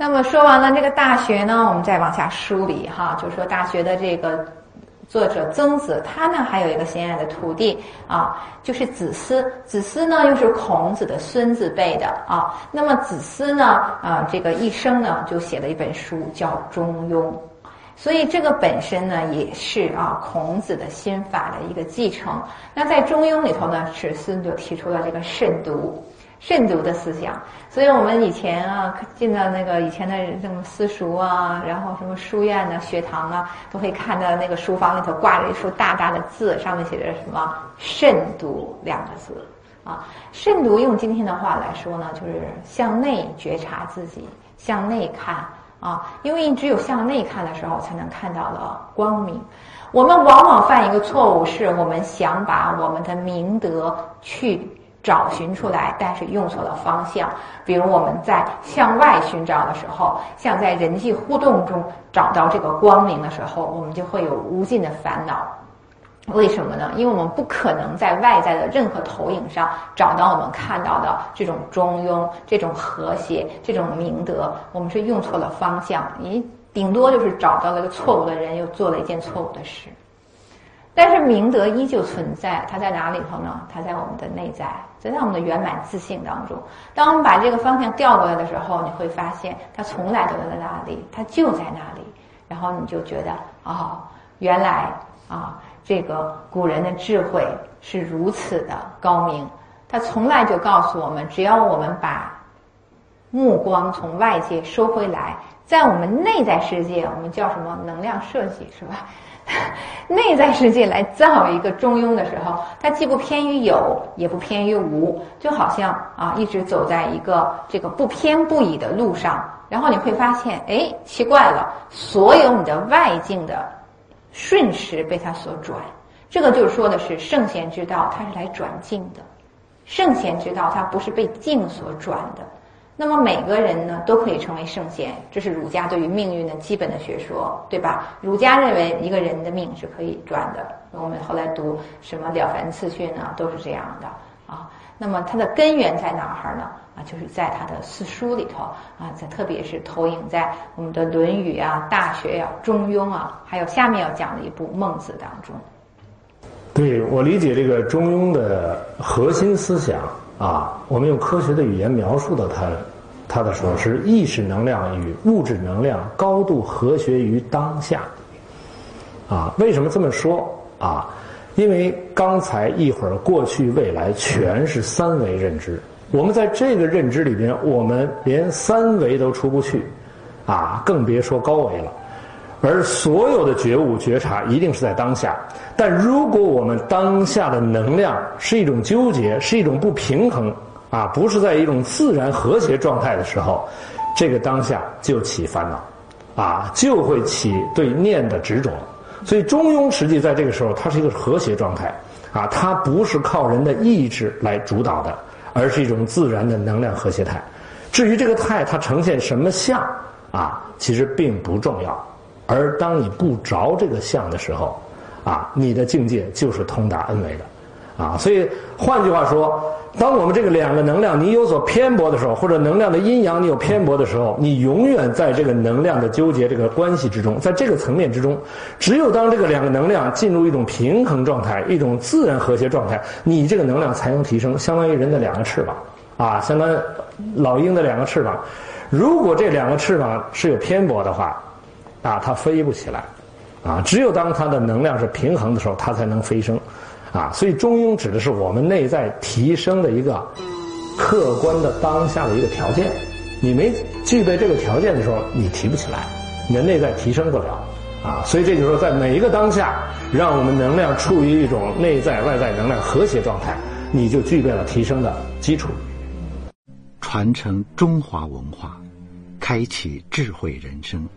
那么说完了这个《大学》呢，我们再往下梳理哈，就是说《大学》的这个作者曾子，他呢还有一个心爱的徒弟啊，就是子思。子思呢又是孔子的孙子辈的啊。那么子思呢，啊，这个一生呢就写了一本书叫《中庸》，所以这个本身呢也是啊孔子的心法的一个继承。那在《中庸》里头呢，史思就提出了这个慎独。慎独的思想，所以我们以前啊进到那个以前的什么私塾啊，然后什么书院呢、学堂啊，都会看到那个书房里头挂着一束大大的字，上面写着什么“慎独”两个字啊。慎独用今天的话来说呢，就是向内觉察自己，向内看啊，因为你只有向内看的时候，才能看到了光明。我们往往犯一个错误，是我们想把我们的明德去。找寻出来，但是用错了方向。比如我们在向外寻找的时候，像在人际互动中找到这个光明的时候，我们就会有无尽的烦恼。为什么呢？因为我们不可能在外在的任何投影上找到我们看到的这种中庸、这种和谐、这种明德。我们是用错了方向，你顶多就是找到了个错误的人，又做了一件错误的事。但是明德依旧存在，它在哪里头呢？它在我们的内在，在我们的圆满自信当中。当我们把这个方向调过来的时候，你会发现它从来都在哪里，它就在那里。然后你就觉得，哦，原来啊，这个古人的智慧是如此的高明。他从来就告诉我们，只要我们把目光从外界收回来，在我们内在世界，我们叫什么？能量设计，是吧？内在世界来造一个中庸的时候，它既不偏于有，也不偏于无，就好像啊，一直走在一个这个不偏不倚的路上。然后你会发现，哎，奇怪了，所有你的外境的瞬时被它所转。这个就是说的是圣贤之道，它是来转境的。圣贤之道，它不是被境所转的。那么每个人呢都可以成为圣贤，这是儒家对于命运的基本的学说，对吧？儒家认为一个人的命是可以转的。我们后来读什么《了凡四训》呢，都是这样的啊。那么它的根源在哪儿呢？啊，就是在他的四书里头啊，在特别是投影在我们的《论语》啊、《大学》呀、《中庸》啊，还有下面要讲的一部《孟子》当中。对我理解这个中庸的核心思想。啊，我们用科学的语言描述的它，他的说是意识能量与物质能量高度和谐于当下。啊，为什么这么说啊？因为刚才一会儿过去未来全是三维认知，我们在这个认知里边，我们连三维都出不去，啊，更别说高维了。而所有的觉悟觉察一定是在当下，但如果我们当下的能量是一种纠结，是一种不平衡，啊，不是在一种自然和谐状态的时候，这个当下就起烦恼，啊，就会起对念的执着。所以中庸实际在这个时候，它是一个和谐状态，啊，它不是靠人的意志来主导的，而是一种自然的能量和谐态。至于这个态它呈现什么相，啊，其实并不重要。而当你不着这个相的时候，啊，你的境界就是通达 N 维的，啊，所以换句话说，当我们这个两个能量你有所偏薄的时候，或者能量的阴阳你有偏薄的时候，你永远在这个能量的纠结这个关系之中，在这个层面之中，只有当这个两个能量进入一种平衡状态，一种自然和谐状态，你这个能量才能提升，相当于人的两个翅膀，啊，相当于老鹰的两个翅膀，如果这两个翅膀是有偏薄的话。啊，它飞不起来，啊，只有当它的能量是平衡的时候，它才能飞升，啊，所以中庸指的是我们内在提升的一个客观的当下的一个条件。你没具备这个条件的时候，你提不起来，你的内在提升不了，啊，所以这就是说，在每一个当下，让我们能量处于一种内在外在能量和谐状态，你就具备了提升的基础。传承中华文化，开启智慧人生。